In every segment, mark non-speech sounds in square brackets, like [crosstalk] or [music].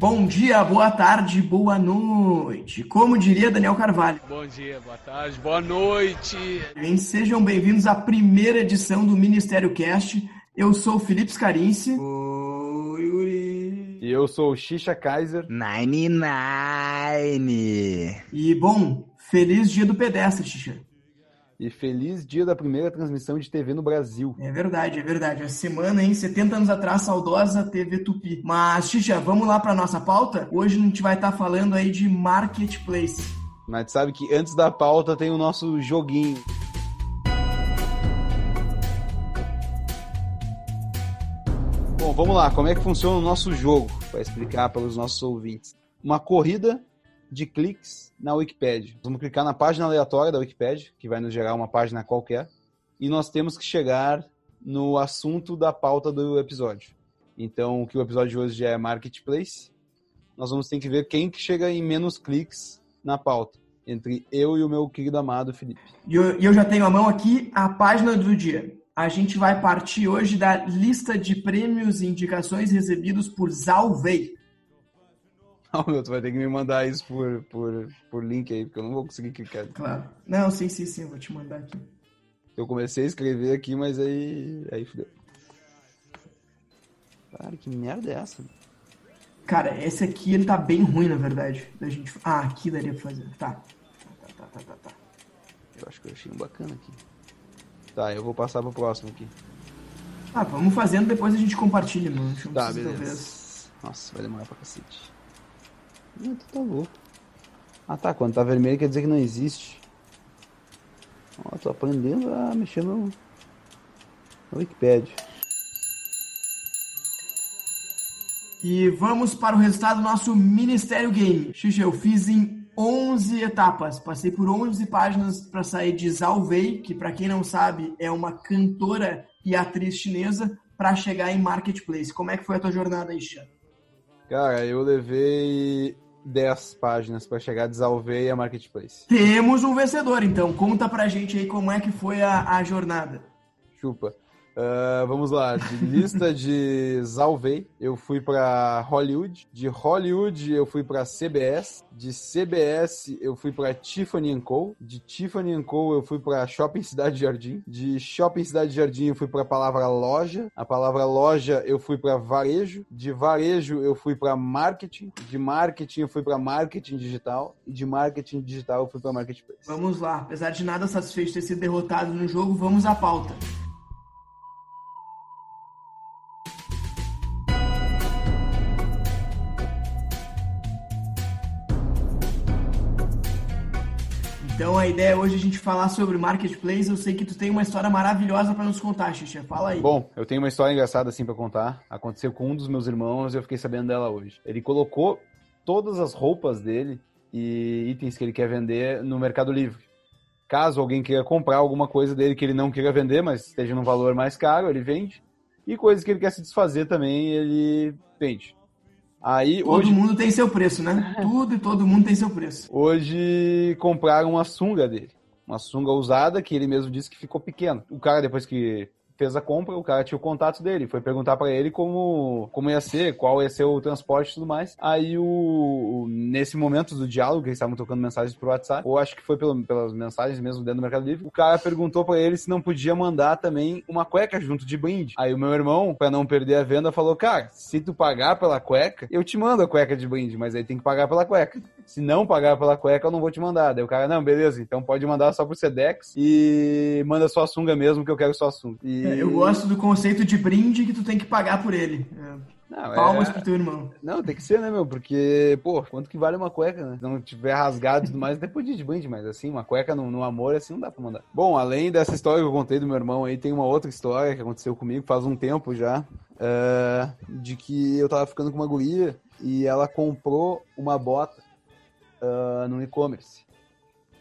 Bom dia, boa tarde, boa noite. Como diria Daniel Carvalho. Bom dia, boa tarde, boa noite. Bem, sejam bem-vindos à primeira edição do Ministério Cast. Eu sou o Felipe Scarinci. Oi, Yuri. E eu sou o Xixa Kaiser. Nine Nine. E, bom, feliz dia do pedestre, Xixa. E feliz dia da primeira transmissão de TV no Brasil. É verdade, é verdade. A semana, hein? 70 anos atrás, saudosa TV Tupi. Mas, Xixa, vamos lá para nossa pauta? Hoje a gente vai estar tá falando aí de marketplace. Mas sabe que antes da pauta tem o nosso joguinho. Bom, vamos lá. Como é que funciona o nosso jogo? Para explicar para os nossos ouvintes. Uma corrida de cliques na Wikipedia. Vamos clicar na página aleatória da Wikipedia, que vai nos gerar uma página qualquer, e nós temos que chegar no assunto da pauta do episódio. Então, que o episódio de hoje é Marketplace, nós vamos ter que ver quem que chega em menos cliques na pauta, entre eu e o meu querido amado Felipe. E eu, eu já tenho a mão aqui a página do dia. A gente vai partir hoje da lista de prêmios e indicações recebidos por Zalvei. [laughs] Não, meu, tu vai ter que me mandar isso por, por, por link aí, porque eu não vou conseguir clicar. Claro. Não, sim, sim, sim, vou te mandar aqui. Eu comecei a escrever aqui, mas aí. Aí fudeu. Cara, que merda é essa? Cara, esse aqui ele tá bem ruim, na verdade. Da gente... Ah, aqui daria pra fazer. Tá. Tá, tá, tá, tá, tá. Eu acho que eu achei um bacana aqui. Tá, eu vou passar pro próximo aqui. Ah, vamos fazendo, depois a gente compartilha, mano. Tá, beleza. Talvez. Nossa, vai demorar pra cacete. Não, tu tá louco. Ah tá, quando tá vermelho quer dizer que não existe. Ó, tô aprendendo a mexer no, no Wikipedia. E vamos para o resultado do nosso Ministério Game. Xixa, eu fiz em 11 etapas. Passei por 11 páginas para sair de Zhao Wei, que para quem não sabe é uma cantora e atriz chinesa, para chegar em Marketplace. Como é que foi a tua jornada aí, Xixa? Cara, eu levei 10 páginas para chegar a Marketplace. Temos um vencedor, então. Conta pra gente aí como é que foi a, a jornada. Chupa. Uh, vamos lá, de lista de Zalvei, eu fui para Hollywood. De Hollywood, eu fui para CBS. De CBS, eu fui para Tiffany Co. De Tiffany Co, eu fui para Shopping Cidade Jardim. De Shopping Cidade Jardim, eu fui para a palavra loja. A palavra loja, eu fui para varejo. De varejo, eu fui para marketing. De marketing, eu fui para marketing digital. E de marketing digital, eu fui para marketplace. Vamos lá, apesar de nada satisfeito ter sido derrotado no jogo, vamos à pauta. Então a ideia é hoje a gente falar sobre marketplace. Eu sei que tu tem uma história maravilhosa para nos contar, Xixa. Fala aí. Bom, eu tenho uma história engraçada assim para contar. Aconteceu com um dos meus irmãos e eu fiquei sabendo dela hoje. Ele colocou todas as roupas dele e itens que ele quer vender no Mercado Livre. Caso alguém queira comprar alguma coisa dele que ele não queira vender, mas esteja num valor mais caro, ele vende. E coisas que ele quer se desfazer também, ele vende. Aí, todo hoje... mundo tem seu preço, né? [laughs] Tudo e todo mundo tem seu preço. Hoje compraram uma sunga dele. Uma sunga usada que ele mesmo disse que ficou pequeno. O cara, depois que fez a compra, o cara tinha o contato dele, foi perguntar para ele como, como ia ser, qual ia ser o transporte e tudo mais. Aí o nesse momento do diálogo, eles estavam trocando mensagens pro WhatsApp, ou acho que foi pelo, pelas mensagens mesmo dentro do Mercado Livre, o cara perguntou para ele se não podia mandar também uma cueca junto de brinde. Aí o meu irmão, para não perder a venda, falou: "Cara, se tu pagar pela cueca, eu te mando a cueca de brinde, mas aí tem que pagar pela cueca. Se não pagar pela cueca, eu não vou te mandar". Daí o cara: "Não, beleza, então pode mandar só pro Sedex e manda só a sunga mesmo que eu quero só a sunga". E eu gosto do conceito de brinde que tu tem que pagar por ele. Não, Palmas é... pro teu irmão. Não, tem que ser, né, meu? Porque, pô, quanto que vale uma cueca, né? Se não tiver rasgado e tudo mais, depois de brinde, mas assim, uma cueca no, no, amor, assim, não dá pra mandar. Bom, além dessa história que eu contei do meu irmão aí, tem uma outra história que aconteceu comigo faz um tempo já, uh, de que eu tava ficando com uma guria e ela comprou uma bota uh, no e-commerce.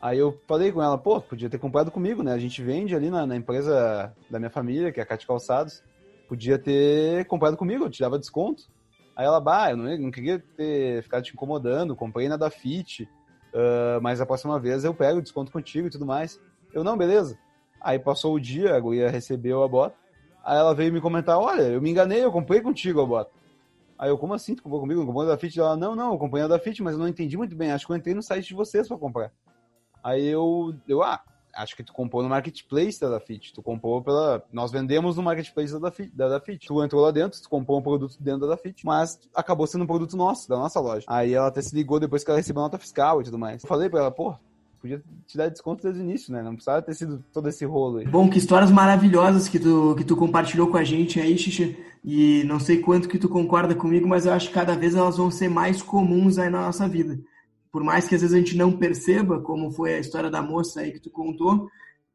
Aí eu falei com ela, pô, podia ter comprado comigo, né? A gente vende ali na, na empresa da minha família, que é a Cate Calçados. Podia ter comprado comigo, eu te dava desconto. Aí ela, bah, eu não, não queria ter ficado te incomodando, comprei na da Fit, uh, mas a próxima vez eu pego desconto contigo e tudo mais. Eu, não, beleza. Aí passou o dia, a guria recebeu a bota. Aí ela veio me comentar, olha, eu me enganei, eu comprei contigo a bota. Aí eu, como assim? Tu comprou comigo? Não comprou da Fit? Ela, não, não, eu comprei da Fit, mas eu não entendi muito bem. Acho que eu entrei no site de vocês pra comprar. Aí eu, eu, ah, acho que tu comprou no marketplace da Dafit. Tu comprou pela. Nós vendemos no marketplace da Dafit, da Dafit. Tu entrou lá dentro, tu comprou um produto dentro da Dafit, mas acabou sendo um produto nosso, da nossa loja. Aí ela até se ligou depois que ela recebeu a nota fiscal e tudo mais. Eu falei pra ela, pô, podia te dar desconto desde o início, né? Não precisava ter sido todo esse rolo aí. Bom, que histórias maravilhosas que tu, que tu compartilhou com a gente aí, Xixi. E não sei quanto que tu concorda comigo, mas eu acho que cada vez elas vão ser mais comuns aí na nossa vida. Por mais que às vezes a gente não perceba, como foi a história da moça aí que tu contou,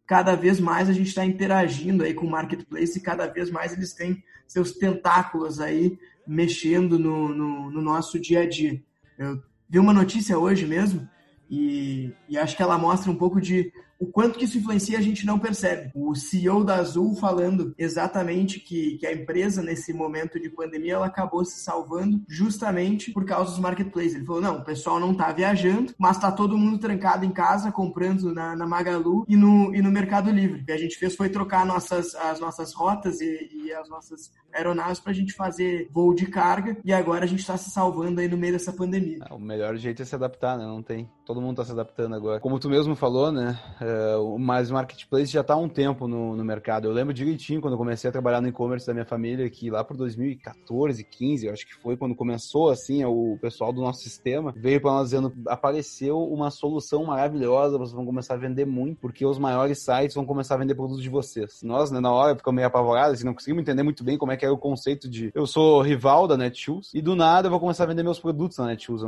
cada vez mais a gente está interagindo aí com o marketplace e cada vez mais eles têm seus tentáculos aí mexendo no, no, no nosso dia a dia. Eu vi uma notícia hoje mesmo e, e, acho que ela mostra um pouco de o quanto que isso influencia a gente não percebe. O CEO da Azul falando exatamente que, que a empresa, nesse momento de pandemia, ela acabou se salvando justamente por causa dos marketplaces. Ele falou, não, o pessoal não está viajando, mas está todo mundo trancado em casa, comprando na, na, Magalu e no, e no Mercado Livre. O que a gente fez foi trocar nossas, as nossas rotas e, e as nossas aeronaves para a gente fazer voo de carga e agora a gente está se salvando aí no meio dessa pandemia. É, o melhor jeito é se adaptar, né? Não tem. Todo mundo está se adaptando agora. Como tu mesmo falou, né? Uh, mas o marketplace já está há um tempo no, no mercado. Eu lembro direitinho quando eu comecei a trabalhar no e-commerce da minha família, que lá por 2014, 15, eu acho que foi quando começou assim, o pessoal do nosso sistema veio para nós dizendo: apareceu uma solução maravilhosa, vocês vão começar a vender muito, porque os maiores sites vão começar a vender produtos de vocês. Nós, né, na hora, ficamos meio apavorados, assim, não conseguimos entender muito bem como é que era o conceito de eu sou rival da Netshoes e do nada eu vou começar a vender meus produtos na Netshoes.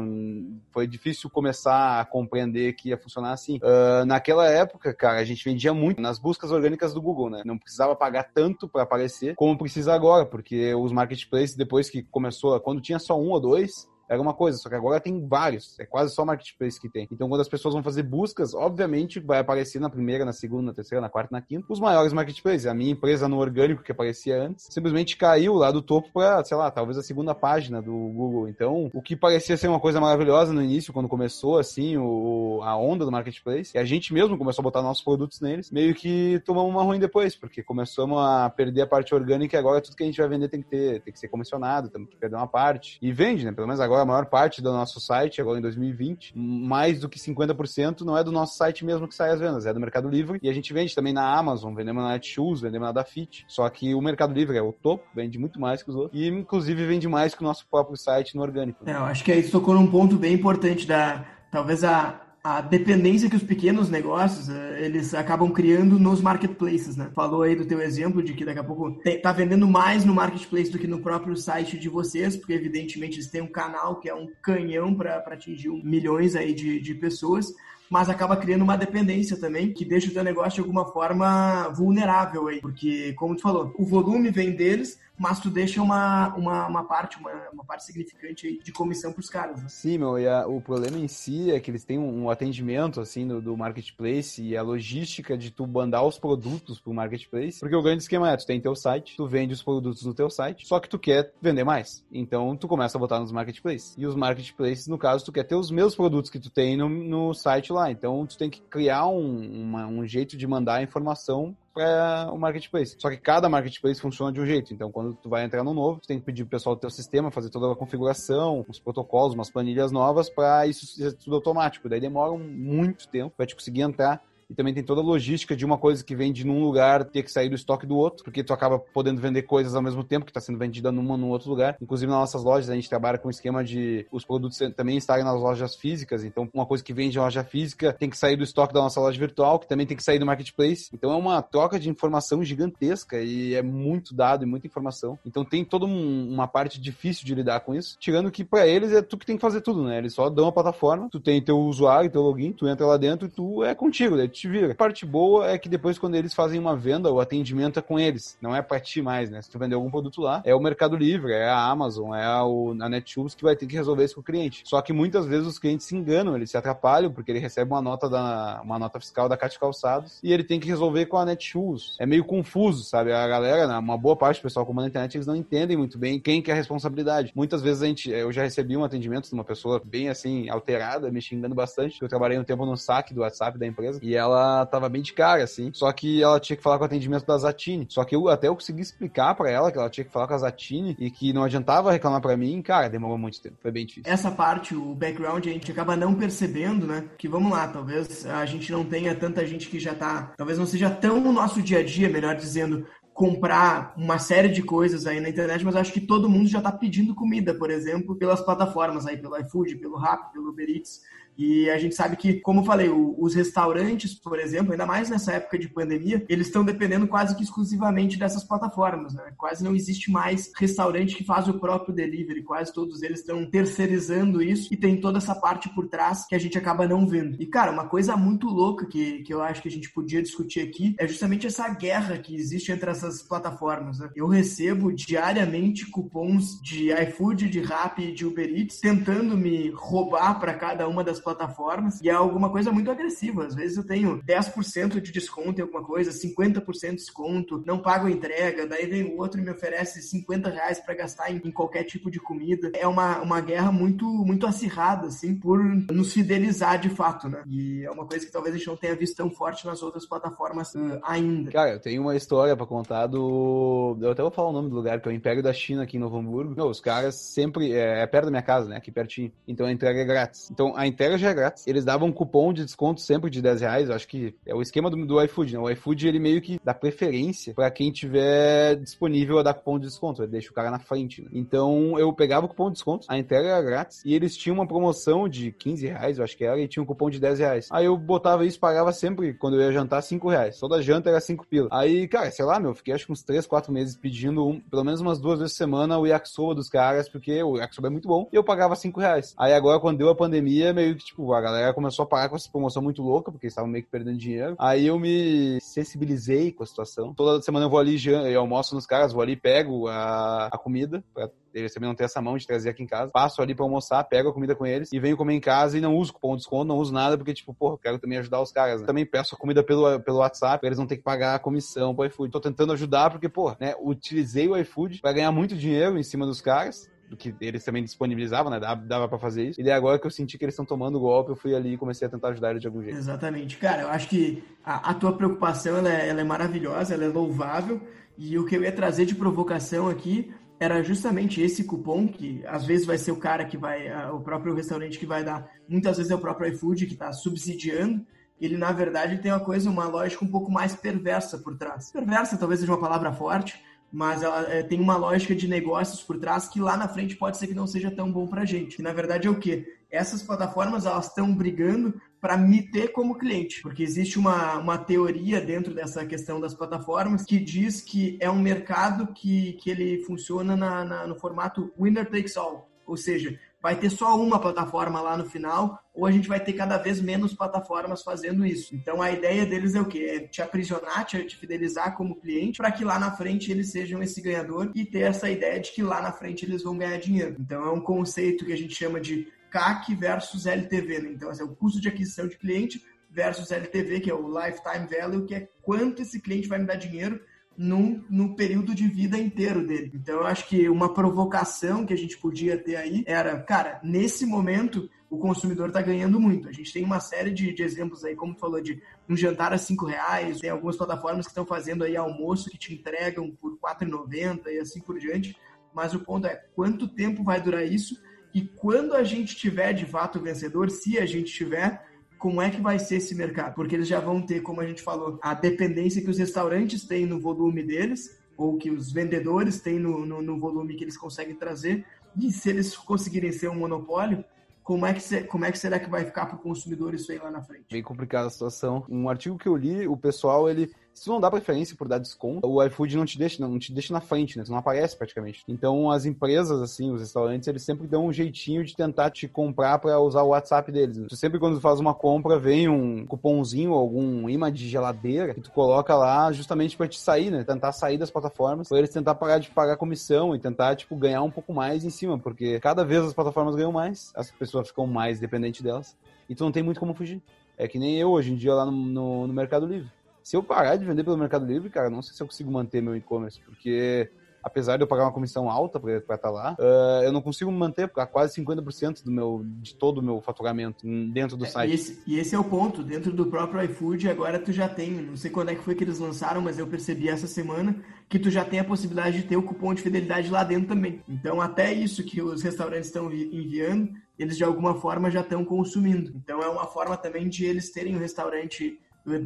Foi difícil começar a compreender que ia funcionar assim. Uh, naquela época, cara, a gente vendia muito nas buscas orgânicas do Google, né? Não precisava pagar tanto para aparecer como precisa agora, porque os marketplaces, depois que começou, quando tinha só um ou dois, era uma coisa, só que agora tem vários. É quase só marketplace que tem. Então, quando as pessoas vão fazer buscas, obviamente vai aparecer na primeira, na segunda, na terceira, na quarta, na quinta, os maiores marketplaces. A minha empresa no orgânico, que aparecia antes, simplesmente caiu lá do topo para, sei lá, talvez a segunda página do Google. Então, o que parecia ser uma coisa maravilhosa no início, quando começou, assim, o, a onda do marketplace, e a gente mesmo começou a botar nossos produtos neles, meio que tomamos uma ruim depois, porque começamos a perder a parte orgânica e agora tudo que a gente vai vender tem que ter, tem que ser comissionado, temos que perder uma parte. E vende, né? Pelo menos agora agora a maior parte do nosso site, agora em 2020, mais do que 50% não é do nosso site mesmo que sai as vendas, é do Mercado Livre. E a gente vende também na Amazon, vendemos na Netshoes, vendemos na Dafit. Só que o Mercado Livre é o topo, vende muito mais que os outros. E inclusive vende mais que o nosso próprio site no orgânico. É, eu acho que aí você tocou num ponto bem importante da talvez a, a dependência que os pequenos negócios eh, eles acabam criando nos marketplaces, né? Falou aí do teu exemplo de que daqui a pouco tá vendendo mais no marketplace do que no próprio site de vocês, porque evidentemente eles têm um canal que é um canhão para atingir milhões aí de, de pessoas mas acaba criando uma dependência também que deixa o teu negócio de alguma forma vulnerável aí, porque como tu falou, o volume vem deles, mas tu deixa uma, uma, uma parte, uma, uma parte significante de comissão para os caras. Né? Sim, meu, e a, o problema em si é que eles têm um, um atendimento, assim, do, do, marketplace e a logística de tu bandar os produtos pro marketplace, porque o grande esquema é, tu tem teu site, tu vende os produtos no teu site, só que tu quer vender mais. Então, tu começa a botar nos marketplaces. E os marketplaces, no caso, tu quer ter os mesmos produtos que tu tem no, no site lá. Então, tu tem que criar um, uma, um jeito de mandar a informação para o marketplace. Só que cada marketplace funciona de um jeito. Então, quando tu vai entrar no novo, tu tem que pedir pro pessoal do teu sistema fazer toda a configuração, os protocolos, umas planilhas novas para isso ser tudo automático. Daí demora muito tempo para te conseguir entrar e também tem toda a logística de uma coisa que vende num lugar ter que sair do estoque do outro, porque tu acaba podendo vender coisas ao mesmo tempo que está sendo vendida numa num outro lugar. Inclusive nas nossas lojas a gente trabalha com o esquema de os produtos também estarem nas lojas físicas, então uma coisa que vende em loja física tem que sair do estoque da nossa loja virtual, que também tem que sair do marketplace. Então é uma troca de informação gigantesca e é muito dado e muita informação. Então tem toda um, uma parte difícil de lidar com isso, tirando que para eles é tu que tem que fazer tudo, né? Eles só dão a plataforma, tu tem teu usuário, teu login, tu entra lá dentro e tu é contigo, né? Te vira. A parte boa é que depois, quando eles fazem uma venda, o atendimento é com eles, não é pra ti mais, né? Se tu vender algum produto lá, é o Mercado Livre, é a Amazon, é a, o, a Netshoes que vai ter que resolver isso com o cliente. Só que muitas vezes os clientes se enganam, eles se atrapalham, porque ele recebe uma nota, da, uma nota fiscal da Cate Calçados e ele tem que resolver com a Netshoes. É meio confuso, sabe? A galera, né, uma boa parte do pessoal comanda a internet, eles não entendem muito bem quem que é a responsabilidade. Muitas vezes a gente, eu já recebi um atendimento de uma pessoa bem assim, alterada, me xingando bastante. Eu trabalhei um tempo no saque do WhatsApp da empresa e ela ela tava bem de cara, assim. Só que ela tinha que falar com o atendimento da Zatini. Só que eu até eu consegui explicar para ela que ela tinha que falar com a Zatini e que não adiantava reclamar para mim, cara, demorou muito tempo. Foi bem difícil. Essa parte, o background, a gente acaba não percebendo, né? Que vamos lá, talvez a gente não tenha tanta gente que já tá. Talvez não seja tão no nosso dia a dia, melhor dizendo, comprar uma série de coisas aí na internet, mas acho que todo mundo já está pedindo comida, por exemplo, pelas plataformas aí, pelo iFood, pelo Rappi, pelo Uber Eats. E a gente sabe que, como eu falei, os restaurantes, por exemplo, ainda mais nessa época de pandemia, eles estão dependendo quase que exclusivamente dessas plataformas, né? Quase não existe mais restaurante que faz o próprio delivery, quase todos eles estão terceirizando isso e tem toda essa parte por trás que a gente acaba não vendo. E, cara, uma coisa muito louca que, que eu acho que a gente podia discutir aqui é justamente essa guerra que existe entre essas plataformas, né? Eu recebo diariamente cupons de iFood, de Rappi e de Uber Eats tentando me roubar para cada uma das plataformas e é alguma coisa muito agressiva. Às vezes eu tenho 10% de desconto em alguma coisa, 50% de desconto, não pago entrega, daí vem o outro e me oferece 50 reais para gastar em, em, qualquer tipo de comida. É uma, uma guerra muito, muito acirrada, assim, por nos fidelizar de fato, né? E é uma coisa que talvez a gente não tenha visto tão forte nas outras plataformas uh, ainda. Cara, eu tenho uma história para contar do. Eu até vou falar o nome do lugar, que é o Império da China aqui em Novo Hamburgo. Os caras sempre. É, é perto da minha casa, né? Aqui pertinho. Então a entrega é grátis. Então a entrega já é grátis. Eles davam um cupom de desconto sempre de 10 reais. Eu acho que é o esquema do, do iFood, né? O iFood, ele meio que dá preferência para quem tiver disponível a dar cupom de desconto. Ele deixa o cara na frente, né? Então, eu pegava o cupom de desconto, a entrega era grátis, e eles tinham uma promoção de 15 reais, eu acho que era, e tinha um cupom de 10 reais. Aí eu botava isso, pagava sempre, quando eu ia jantar, 5 reais. Toda janta era 5 pila. Aí, cara, sei lá, meu, fiquei acho que uns 3, 4 meses pedindo um, pelo menos umas duas vezes por semana o yakisoba dos caras, porque o yakisoba é muito bom, e eu pagava 5 reais. Aí agora, quando deu a pandemia, meio que, tipo, a galera começou a pagar com essa promoção muito louca, porque eles estavam meio que perdendo dinheiro. Aí eu me sensibilizei com a situação. Toda semana eu vou ali, eu almoço nos caras, vou ali, pego a, a comida, pra eles também não ter essa mão de trazer aqui em casa. Passo ali pra almoçar, pego a comida com eles e venho comer em casa e não uso cupom de desconto, não uso nada, porque, tipo, porra, quero também ajudar os caras. Né? Também peço a comida pelo, pelo WhatsApp, pra eles não ter que pagar a comissão pro iFood. Tô tentando ajudar porque, porra, né, utilizei o iFood pra ganhar muito dinheiro em cima dos caras que eles também disponibilizavam, né? Dava, para fazer isso. E daí agora que eu senti que eles estão tomando o golpe, eu fui ali e comecei a tentar ajudar eles de algum jeito. Exatamente. Cara, eu acho que a, a tua preocupação ela é, ela é maravilhosa, ela é louvável. E o que eu ia trazer de provocação aqui era justamente esse cupom que às vezes vai ser o cara que vai, o próprio restaurante que vai dar, muitas vezes é o próprio iFood que está subsidiando. Ele na verdade tem uma coisa, uma lógica um pouco mais perversa por trás. Perversa talvez seja uma palavra forte, mas ela é, tem uma lógica de negócios por trás que lá na frente pode ser que não seja tão bom para gente. Que na verdade é o quê? Essas plataformas elas estão brigando para me ter como cliente, porque existe uma, uma teoria dentro dessa questão das plataformas que diz que é um mercado que, que ele funciona na, na no formato winner takes all, ou seja, vai ter só uma plataforma lá no final, ou a gente vai ter cada vez menos plataformas fazendo isso. Então a ideia deles é o quê? É te aprisionar, te, te fidelizar como cliente, para que lá na frente eles sejam esse ganhador e ter essa ideia de que lá na frente eles vão ganhar dinheiro. Então é um conceito que a gente chama de CAC versus LTV. Né? Então, é o custo de aquisição de cliente versus LTV, que é o Lifetime Value, que é quanto esse cliente vai me dar dinheiro no, no período de vida inteiro dele. Então, eu acho que uma provocação que a gente podia ter aí era, cara, nesse momento o consumidor está ganhando muito. A gente tem uma série de, de, exemplos aí, como tu falou, de um jantar a cinco reais, tem algumas plataformas que estão fazendo aí almoço que te entregam por R$ 4,90 e assim por diante. Mas o ponto é quanto tempo vai durar isso e quando a gente tiver de fato vencedor, se a gente tiver, como é que vai ser esse mercado? Porque eles já vão ter, como a gente falou, a dependência que os restaurantes têm no volume deles, ou que os vendedores têm no, no, no volume que eles conseguem trazer, e se eles conseguirem ser um monopólio, como é que, como é que será que vai ficar para o consumidor isso aí lá na frente? Bem complicada a situação. Um artigo que eu li, o pessoal, ele se não dá preferência por dar desconto, o iFood não te deixa, não, te deixa na frente, né? Tu não aparece praticamente. Então as empresas, assim, os restaurantes, eles sempre dão um jeitinho de tentar te comprar para usar o WhatsApp deles. Né? Tu sempre quando tu faz uma compra, vem um cupomzinho, algum imã de geladeira, que tu coloca lá justamente para te sair, né? Tentar sair das plataformas, para eles tentar parar de pagar comissão e tentar, tipo, ganhar um pouco mais em cima, porque cada vez as plataformas ganham mais, as pessoas ficam mais dependentes delas, e tu não tem muito como fugir. É que nem eu hoje em dia lá no, no, no Mercado Livre. Se eu parar de vender pelo Mercado Livre, cara, não sei se eu consigo manter meu e-commerce, porque apesar de eu pagar uma comissão alta para estar tá lá, uh, eu não consigo manter quase 50% do meu, de todo o meu faturamento dentro do é, site. E esse, e esse, é o ponto, dentro do próprio iFood, agora tu já tem, não sei quando é que foi que eles lançaram, mas eu percebi essa semana que tu já tem a possibilidade de ter o cupom de fidelidade lá dentro também. Então, até isso que os restaurantes estão enviando, eles de alguma forma já estão consumindo. Então, é uma forma também de eles terem o um restaurante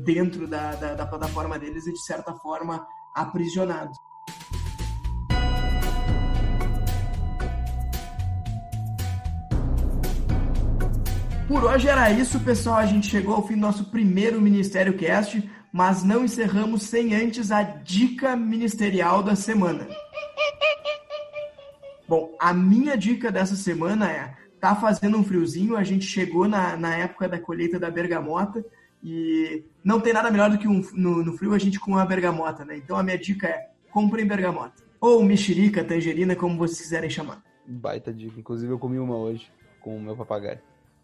dentro da, da, da plataforma deles e, de certa forma, aprisionados. Por hoje era isso, pessoal. A gente chegou ao fim do nosso primeiro Ministério Cast, mas não encerramos sem antes a dica ministerial da semana. Bom, a minha dica dessa semana é: tá fazendo um friozinho, a gente chegou na, na época da colheita da bergamota e não tem nada melhor do que um, no, no frio a gente com uma bergamota, né? Então a minha dica é: comprem bergamota. Ou mexerica, tangerina, como vocês quiserem chamar. Baita dica. Inclusive eu comi uma hoje com o meu papagaio.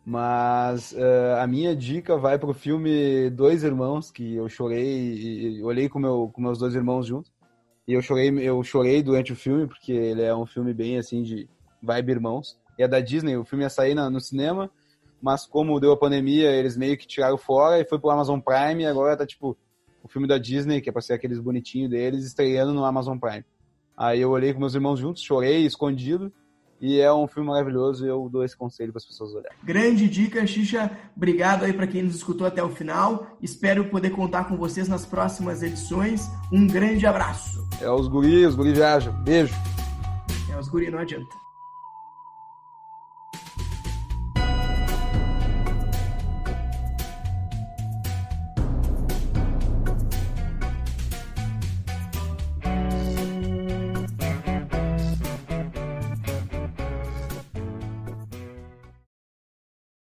Mas uh, a minha dica vai pro filme Dois Irmãos, que eu chorei e olhei com, meu, com meus dois irmãos juntos. E eu chorei, eu chorei durante o filme, porque ele é um filme bem assim de vibe irmãos. E é da Disney, o filme ia sair na, no cinema, mas como deu a pandemia, eles meio que tiraram fora e foi pro Amazon Prime, e agora tá tipo o filme da Disney, que é pra ser aqueles bonitinhos deles, estreando no Amazon Prime. Aí eu olhei com meus irmãos juntos, chorei, escondido, e é um filme maravilhoso e eu dou esse conselho para as pessoas olharem. Grande dica, Xixa. Obrigado aí para quem nos escutou até o final. Espero poder contar com vocês nas próximas edições. Um grande abraço. É os guris, os guris viajam. Beijo. É os guris, não adianta.